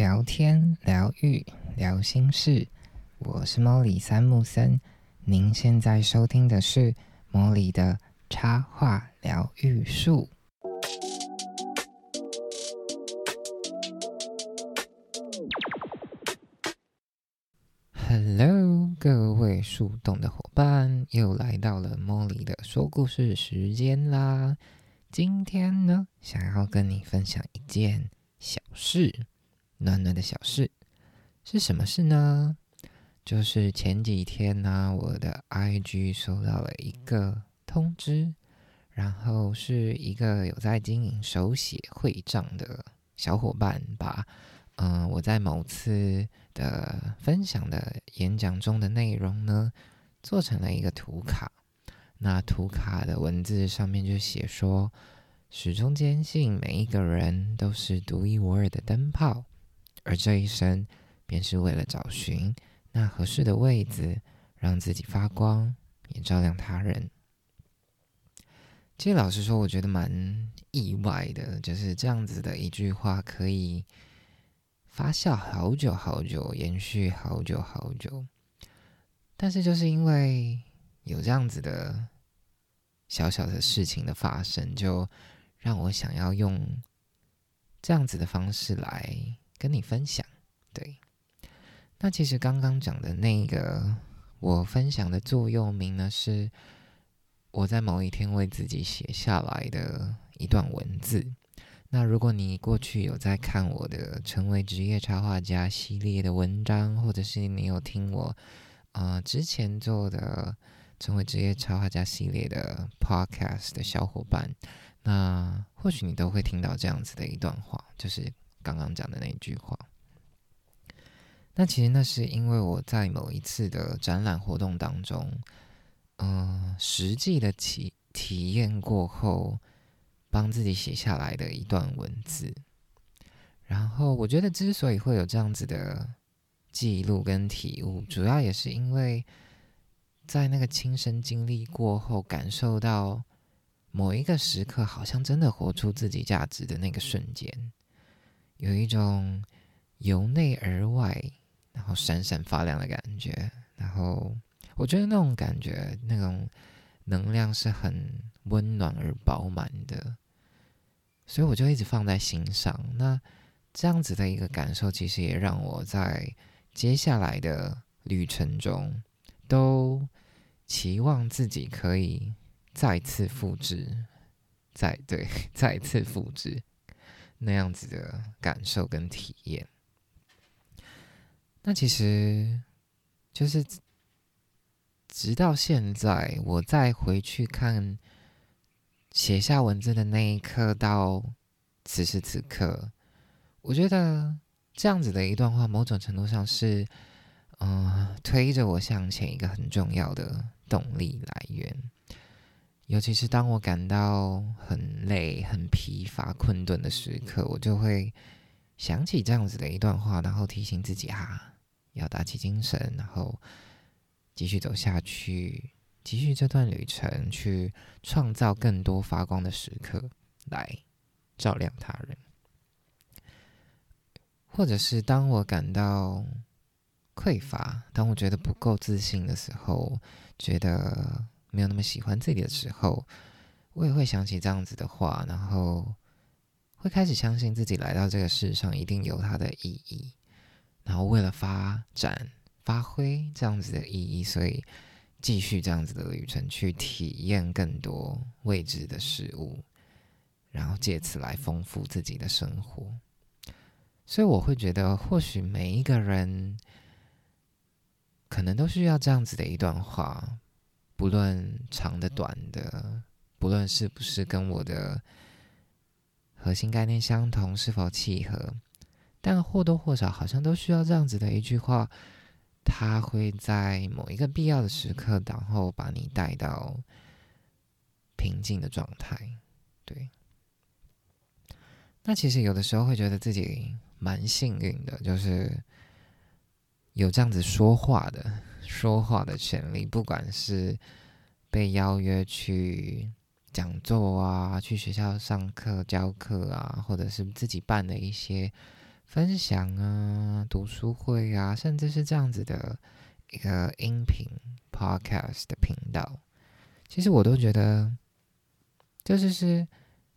聊天、疗愈、聊心事，我是莫里三木森。您现在收听的是莫里的插画疗愈术。Hello，各位树洞的伙伴，又来到了莫里的说故事时间啦！今天呢，想要跟你分享一件小事。暖暖的小事是什么事呢？就是前几天呢，我的 IG 收到了一个通知，然后是一个有在经营手写会账的小伙伴，把嗯我在某次的分享的演讲中的内容呢，做成了一个图卡。那图卡的文字上面就写说：始终坚信每一个人都是独一无二的灯泡。而这一生，便是为了找寻那合适的位置，让自己发光，也照亮他人。其实，老实说，我觉得蛮意外的，就是这样子的一句话，可以发酵好久好久，延续好久好久。但是，就是因为有这样子的小小的事情的发生，就让我想要用这样子的方式来。跟你分享，对。那其实刚刚讲的那个，我分享的座右铭呢，是我在某一天为自己写下来的一段文字。那如果你过去有在看我的《成为职业插画家》系列的文章，或者是你有听我呃之前做的《成为职业插画家》系列的 Podcast 的小伙伴，那或许你都会听到这样子的一段话，就是。刚刚讲的那一句话，那其实那是因为我在某一次的展览活动当中，嗯，实际的体体验过后，帮自己写下来的一段文字。然后我觉得之所以会有这样子的记录跟体悟，主要也是因为在那个亲身经历过后，感受到某一个时刻，好像真的活出自己价值的那个瞬间。有一种由内而外，然后闪闪发亮的感觉，然后我觉得那种感觉，那种能量是很温暖而饱满的，所以我就一直放在心上。那这样子的一个感受，其实也让我在接下来的旅程中，都期望自己可以再次复制，再对，再次复制。那样子的感受跟体验，那其实就是直到现在，我再回去看写下文字的那一刻，到此时此刻，我觉得这样子的一段话，某种程度上是，嗯，推着我向前一个很重要的动力来源。尤其是当我感到很累、很疲乏、困顿的时刻，我就会想起这样子的一段话，然后提醒自己啊，要打起精神，然后继续走下去，继续这段旅程，去创造更多发光的时刻，来照亮他人。或者是当我感到匮乏，当我觉得不够自信的时候，觉得。没有那么喜欢自己的时候，我也会想起这样子的话，然后会开始相信自己来到这个世上一定有它的意义，然后为了发展、发挥这样子的意义，所以继续这样子的旅程，去体验更多未知的事物，然后借此来丰富自己的生活。所以我会觉得，或许每一个人可能都需要这样子的一段话。不论长的短的，不论是不是跟我的核心概念相同，是否契合，但或多或少好像都需要这样子的一句话，它会在某一个必要的时刻，然后把你带到平静的状态。对，那其实有的时候会觉得自己蛮幸运的，就是有这样子说话的。说话的权利，不管是被邀约去讲座啊，去学校上课教课啊，或者是自己办的一些分享啊、读书会啊，甚至是这样子的一个音频 podcast 的频道，其实我都觉得，就是是，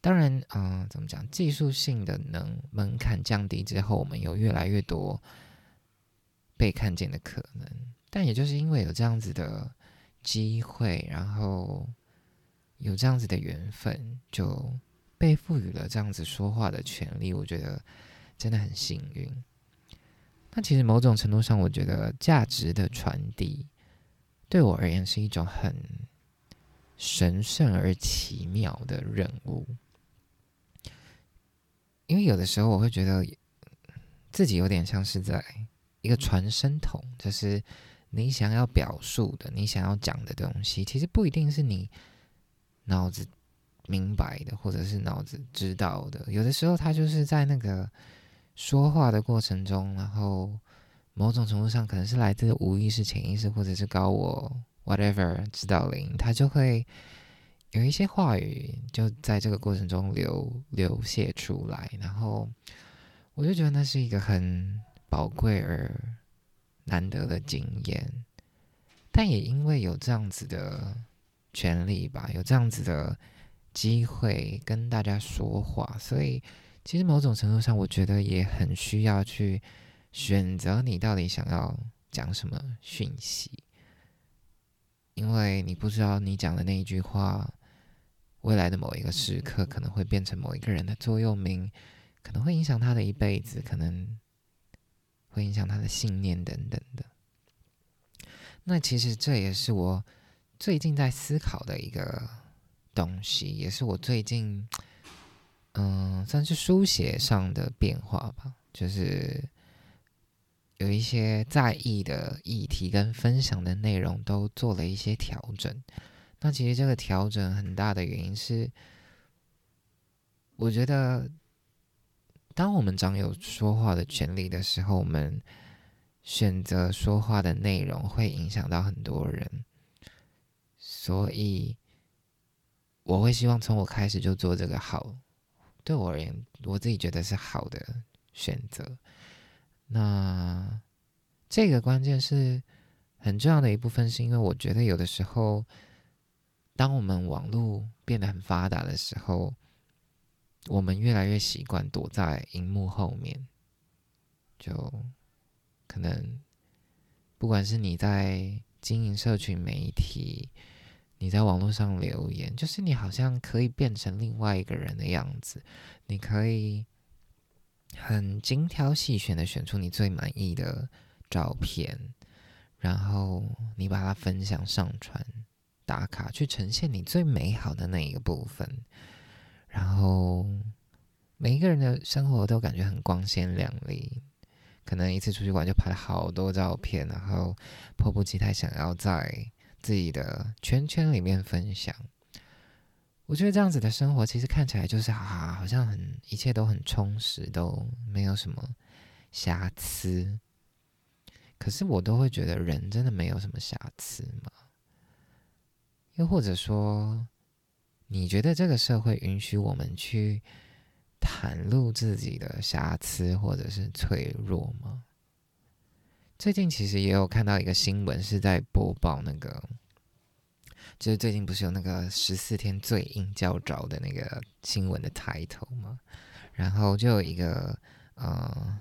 当然，嗯，怎么讲，技术性的能门槛降低之后，我们有越来越多被看见的可能。但也就是因为有这样子的机会，然后有这样子的缘分，就被赋予了这样子说话的权利。我觉得。真的很幸运。那其实某种程度上，我觉得价值的传递对我而言是一种很神圣而奇妙的任务。因为有的时候我会觉得自己有点像是在一个传声筒，就是你想要表述的、你想要讲的东西，其实不一定是你脑子明白的，或者是脑子知道的。有的时候，它就是在那个。说话的过程中，然后某种程度上可能是来自无意识、潜意识，或者是高我 whatever 指导灵，他就会有一些话语就在这个过程中流流泻出来，然后我就觉得那是一个很宝贵而难得的经验，但也因为有这样子的权利吧，有这样子的机会跟大家说话，所以。其实某种程度上，我觉得也很需要去选择你到底想要讲什么讯息，因为你不知道你讲的那一句话，未来的某一个时刻可能会变成某一个人的座右铭，可能会影响他的一辈子，可能会影响他的信念等等的。那其实这也是我最近在思考的一个东西，也是我最近。嗯，算是书写上的变化吧，就是有一些在意的议题跟分享的内容都做了一些调整。那其实这个调整很大的原因是，我觉得当我们掌有说话的权利的时候，我们选择说话的内容会影响到很多人，所以我会希望从我开始就做这个好。对我而言，我自己觉得是好的选择。那这个关键是很重要的一部分，是因为我觉得有的时候，当我们网络变得很发达的时候，我们越来越习惯躲在荧幕后面，就可能不管是你在经营社群媒体。你在网络上留言，就是你好像可以变成另外一个人的样子，你可以很精挑细选的选出你最满意的照片，然后你把它分享上传打卡，去呈现你最美好的那一个部分，然后每一个人的生活都感觉很光鲜亮丽，可能一次出去玩就拍了好多照片，然后迫不及待想要在。自己的圈圈里面分享，我觉得这样子的生活其实看起来就是啊，好像很一切都很充实，都没有什么瑕疵。可是我都会觉得人真的没有什么瑕疵吗？又或者说，你觉得这个社会允许我们去袒露自己的瑕疵或者是脆弱吗？最近其实也有看到一个新闻，是在播报那个，就是最近不是有那个十四天最硬教招的那个新闻的抬头吗？然后就有一个呃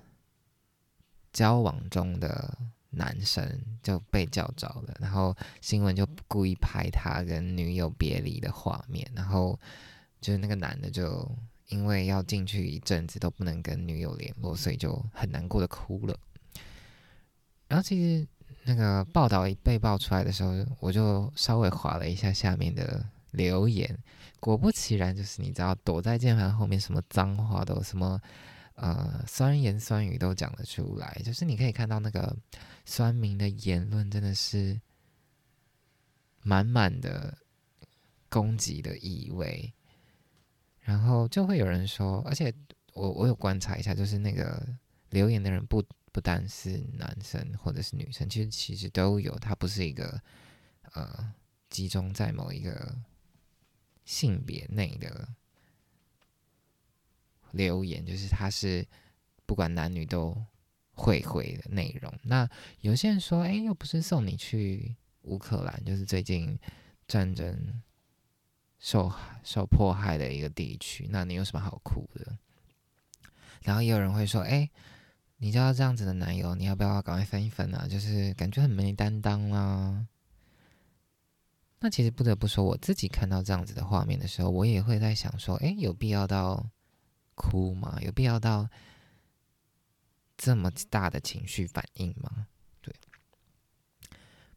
交往中的男生就被叫着了，然后新闻就故意拍他跟女友别离的画面，然后就是那个男的就因为要进去一阵子都不能跟女友联络，所以就很难过的哭了。然后其实那个报道一被爆出来的时候，我就稍微划了一下下面的留言，果不其然，就是你知道躲在键盘后面，什么脏话都什么呃酸言酸语都讲得出来，就是你可以看到那个酸民的言论真的是满满的攻击的意味，然后就会有人说，而且我我有观察一下，就是那个留言的人不。不单是男生或者是女生，其实其实都有。它不是一个呃集中在某一个性别内的留言，就是它是不管男女都会回的内容。那有些人说，哎，又不是送你去乌克兰，就是最近战争受害受迫害的一个地区，那你有什么好哭的？然后也有人会说，哎，你交到这样子的男友，你要不要赶快分一分啊？就是感觉很没担当啦。那其实不得不说，我自己看到这样子的画面的时候，我也会在想说，哎，有必要到哭吗？有必要到这么大的情绪反应吗？对。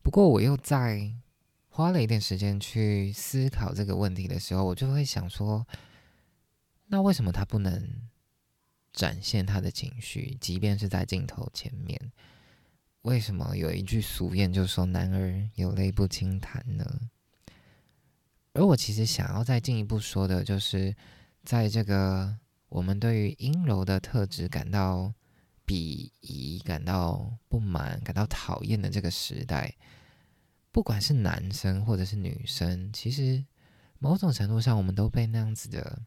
不过我又在花了一点时间去思考这个问题的时候，我就会想说，那为什么他不能展现他的情绪，即便是在镜头前面？为什么有一句俗谚就说“男儿有泪不轻弹”呢？而我其实想要再进一步说的，就是在这个我们对于阴柔的特质感到鄙夷、感到不满、感到讨厌的这个时代，不管是男生或者是女生，其实某种程度上，我们都被那样子的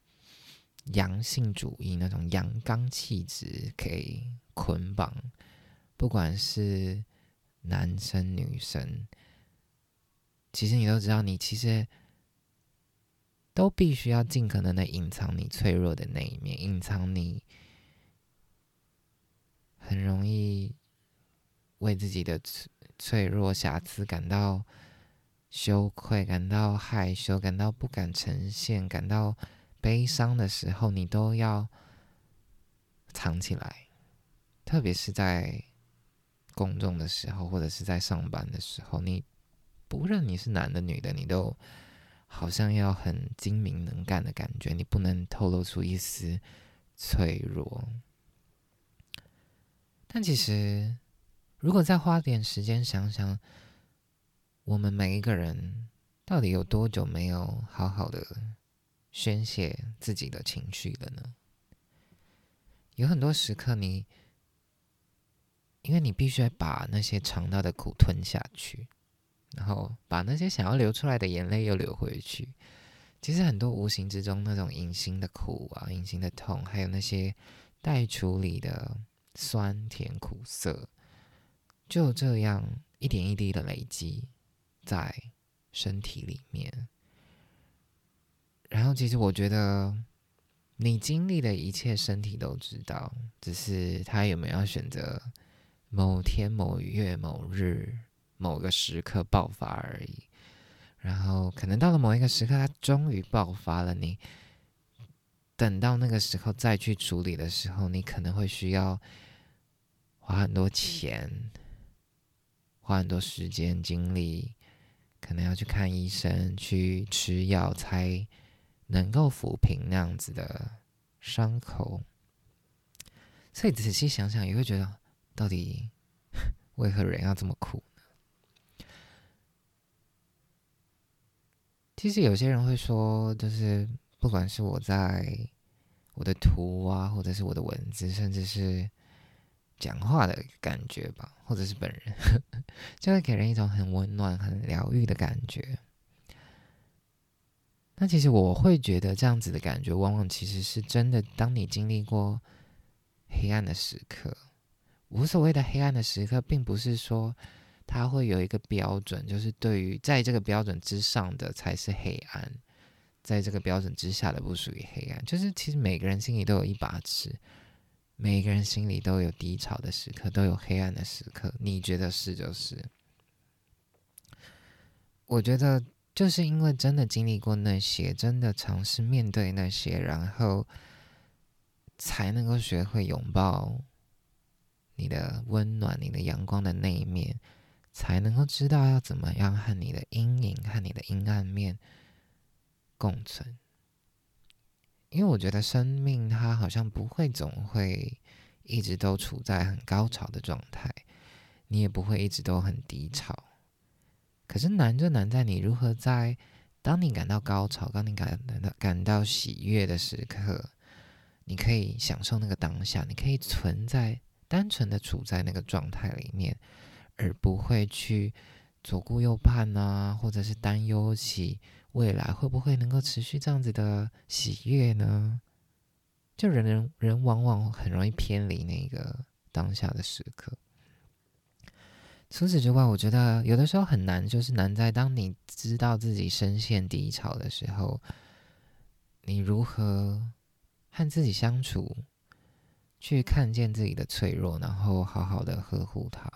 阳性主义、那种阳刚气质给捆绑。不管是男生女生，其实你都知道，你其实都必须要尽可能的隐藏你脆弱的那一面，隐藏你很容易为自己的脆脆弱瑕疵感到羞愧、感到害羞、感到不敢呈现、感到悲伤的时候，你都要藏起来，特别是在。公众的时候，或者是在上班的时候，你不论你是男的女的，你都好像要很精明能干的感觉，你不能透露出一丝脆弱。但其实，如果再花点时间想想，我们每一个人到底有多久没有好好的宣泄自己的情绪了呢？有很多时刻，你。因为你必须把那些尝到的苦吞下去，然后把那些想要流出来的眼泪又流回去。其实很多无形之中那种隐形的苦啊、隐形的痛，还有那些待处理的酸甜苦涩，就这样一点一滴的累积在身体里面。然后，其实我觉得你经历的一切，身体都知道，只是他有没有选择。某天某月某日某个时刻爆发而已，然后可能到了某一个时刻，它终于爆发了。你等到那个时候再去处理的时候，你可能会需要花很多钱，花很多时间精力，可能要去看医生，去吃药，才能够抚平那样子的伤口。所以仔细想想，也会觉得。到底 为何人要这么苦其实有些人会说，就是不管是我在我的图啊，或者是我的文字，甚至是讲话的感觉吧，或者是本人，就会给人一种很温暖、很疗愈的感觉。那其实我会觉得，这样子的感觉，往往其实是真的。当你经历过黑暗的时刻。无所谓的黑暗的时刻，并不是说它会有一个标准，就是对于在这个标准之上的才是黑暗，在这个标准之下的不属于黑暗。就是其实每个人心里都有一把尺，每个人心里都有低潮的时刻，都有黑暗的时刻。你觉得是就是？我觉得就是因为真的经历过那些，真的尝试面对那些，然后才能够学会拥抱。你的温暖，你的阳光的那一面，才能够知道要怎么样和你的阴影和你的阴暗面共存。因为我觉得生命它好像不会总会一直都处在很高潮的状态，你也不会一直都很低潮。可是难就难在你如何在当你感到高潮、当你感到感到喜悦的时刻，你可以享受那个当下，你可以存在。单纯的处在那个状态里面，而不会去左顾右盼啊，或者是担忧起未来会不会能够持续这样子的喜悦呢？就人人人往往很容易偏离那个当下的时刻。除此之外，我觉得有的时候很难，就是难在当你知道自己深陷低潮的时候，你如何和自己相处，去看见自己的脆弱，然后好好的呵护它，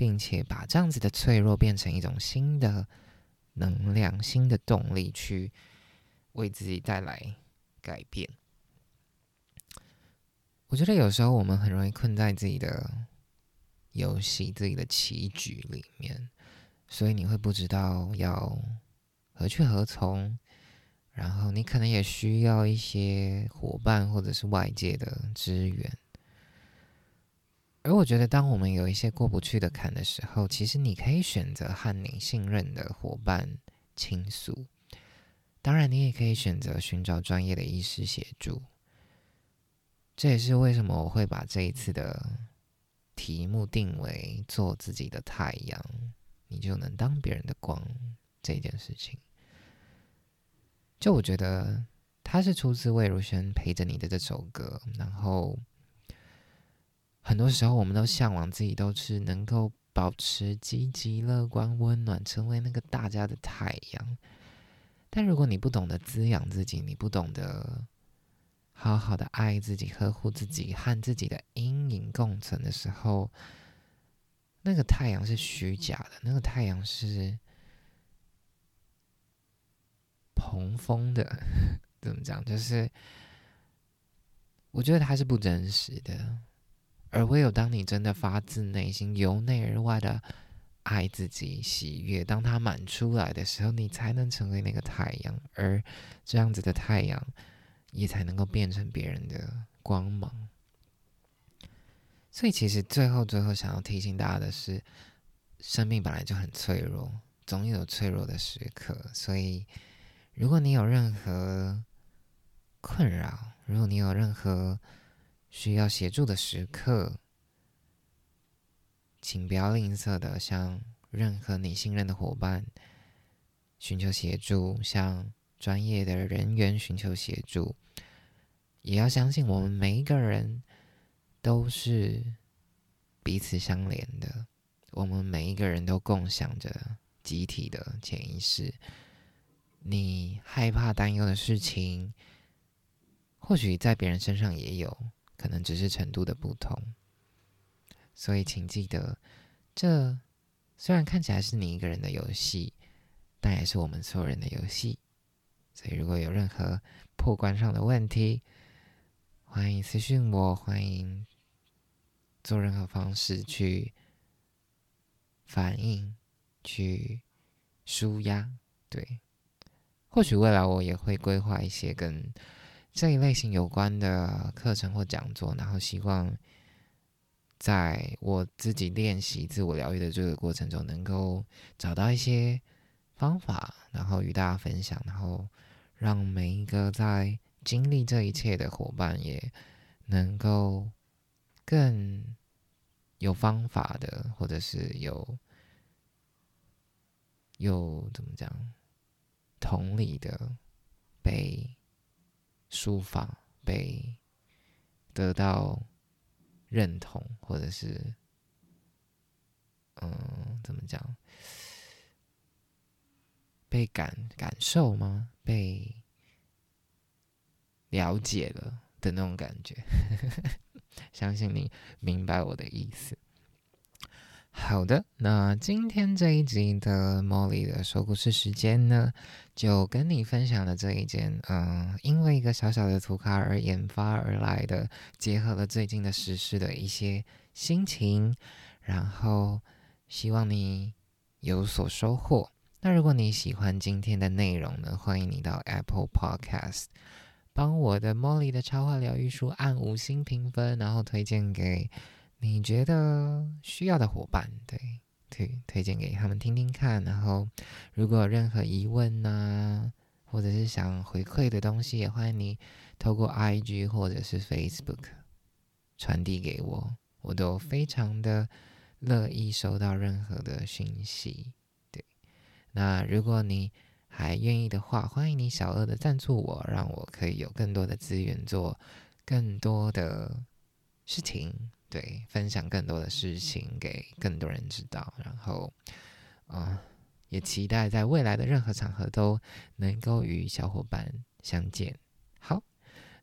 并且把这样子的脆弱变成一种新的能量、新的动力，去为自己带来改变。我觉得有时候我们很容易困在自己的。游戏自己的棋局里面，所以你会不知道要何去何从，然后你可能也需要一些伙伴或者是外界的支援。而我觉得，当我们有一些过不去的坎的时候，其实你可以选择和你信任的伙伴倾诉，当然，你也可以选择寻找专业的医师协助。这也是为什么我会把这一次的。题目定为做自己的太阳，你就能当别人的光。这件事情，就我觉得它是出自魏如萱陪着你的这首歌。然后，很多时候我们都向往自己都是能够保持积极、乐观、温暖，成为那个大家的太阳。但如果你不懂得滋养自己，你不懂得。好好的爱自己，呵护自己，和自己的阴影共存的时候，那个太阳是虚假的，那个太阳是蓬风的。怎么讲？就是我觉得它是不真实的。而唯有当你真的发自内心、由内而外的爱自己、喜悦，当它满出来的时候，你才能成为那个太阳。而这样子的太阳。也才能够变成别人的光芒。所以，其实最后最后想要提醒大家的是，生命本来就很脆弱，总有脆弱的时刻。所以，如果你有任何困扰，如果你有任何需要协助的时刻，请不要吝啬的向任何你信任的伙伴寻求协助，向。专业的人员寻求协助，也要相信我们每一个人都是彼此相连的。我们每一个人都共享着集体的潜意识。你害怕、担忧的事情，或许在别人身上也有，可能只是程度的不同。所以，请记得，这虽然看起来是你一个人的游戏，但也是我们所有人的游戏。所以，如果有任何破关上的问题，欢迎私信我，欢迎做任何方式去反应、去舒压。对，或许未来我也会规划一些跟这一类型有关的课程或讲座，然后希望在我自己练习自我疗愈的这个过程中，能够找到一些方法，然后与大家分享，然后。让每一个在经历这一切的伙伴也能够更有方法的，或者是有有怎么讲同理的被书法、被得到认同，或者是嗯，怎么讲？被感感受吗？被了解了的那种感觉，相信你明白我的意思。好的，那今天这一集的 Molly 的说故事时间呢，就跟你分享了这一件，嗯，因为一个小小的图卡而研发而来的，结合了最近的时事的一些心情，然后希望你有所收获。那如果你喜欢今天的内容呢？欢迎你到 Apple Podcast 帮我的 Molly 的超话疗愈书按五星评分，然后推荐给你觉得需要的伙伴，对，推推荐给他们听听看。然后如果有任何疑问呐，或者是想回馈的东西，也欢迎你透过 IG 或者是 Facebook 传递给我，我都非常的乐意收到任何的讯息。对那如果你还愿意的话，欢迎你小额的赞助我，让我可以有更多的资源做更多的事情，对，分享更多的事情给更多人知道。然后，啊，也期待在未来的任何场合都能够与小伙伴相见。好，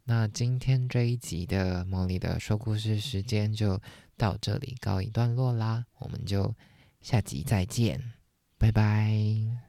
那今天这一集的茉莉的说故事时间就到这里告一段落啦，我们就下集再见，拜拜。